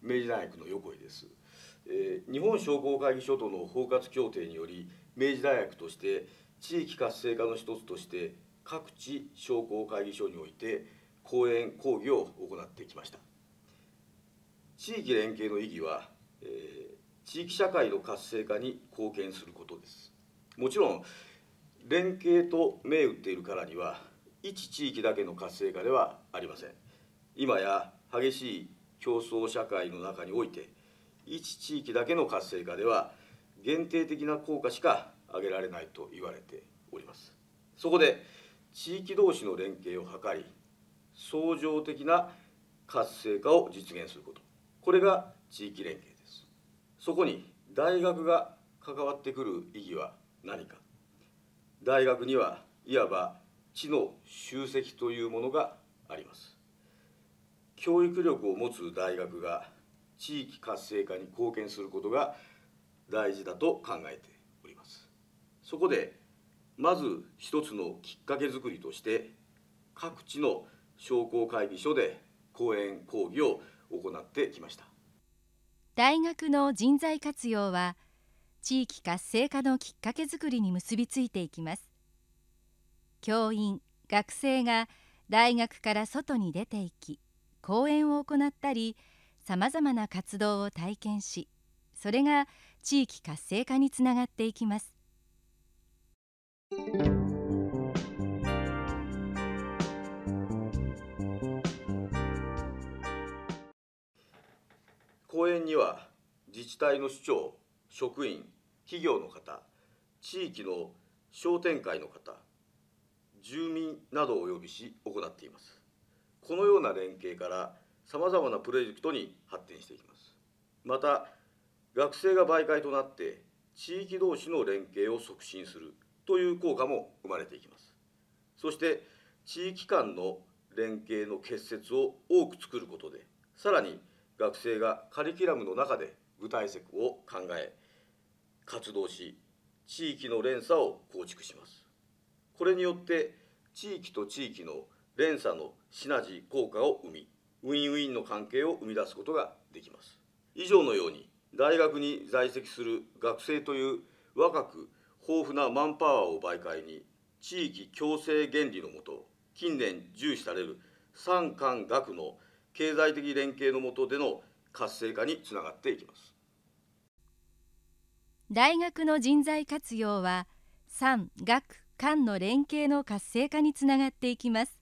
明治大学の横井です、えー、日本商工会議所との包括協定により明治大学として地域活性化の一つとして各地商工会議所において講演講義を行ってきました。地域連携の意義は、えー、地域社会の活性化に貢献することです。もちろん連携と銘打っているからには一地域だけの活性化ではありません。今や激しい競争社会の中において一地域だけの活性化では限定的な効果しか上げられないと言われております。そこで地域同士の連携を図り相乗的な活性化を実現すること。これが地域連携です。そこに大学が関わってくる意義は何か。大学にはいわば知の集積というものがあります。教育力を持つ大学が地域活性化に貢献することが大事だと考えております。そこでまず一つのきっかけづくりとして各地の商工会議所で講演講義を行ってきました。大学の人材活用は地域活性化のきっかけづくりに結びついていきます。教員学生が大学から外に出ていき講演を行ったりさまざまな活動を体験しそれが地域活性化につながっていきます。講演には自治体の首長職員企業の方地域の商店会の方住民などをお呼びし行っています。このような連携からさまざまなプロジェクトに発展していきます。また学生が媒介となって地域同士の連携を促進するという効果も生まれていきます。そして地域間の連携の結節を多く作ることでさらに学生がカリキュラムの中で具体策を考え活動し地域の連鎖を構築します。これによって地域と地域の連鎖のシナジー効果を生みウィンウィンの関係を生み出すことができます。以上のように大学に在籍する学生という若く豊富なマンパワーを媒介に地域共生原理のもと近年重視される産官学の経済的連携のもとでの活性化につながっていきます。大学の人材活用は産学官の連携の活性化につながっていきます。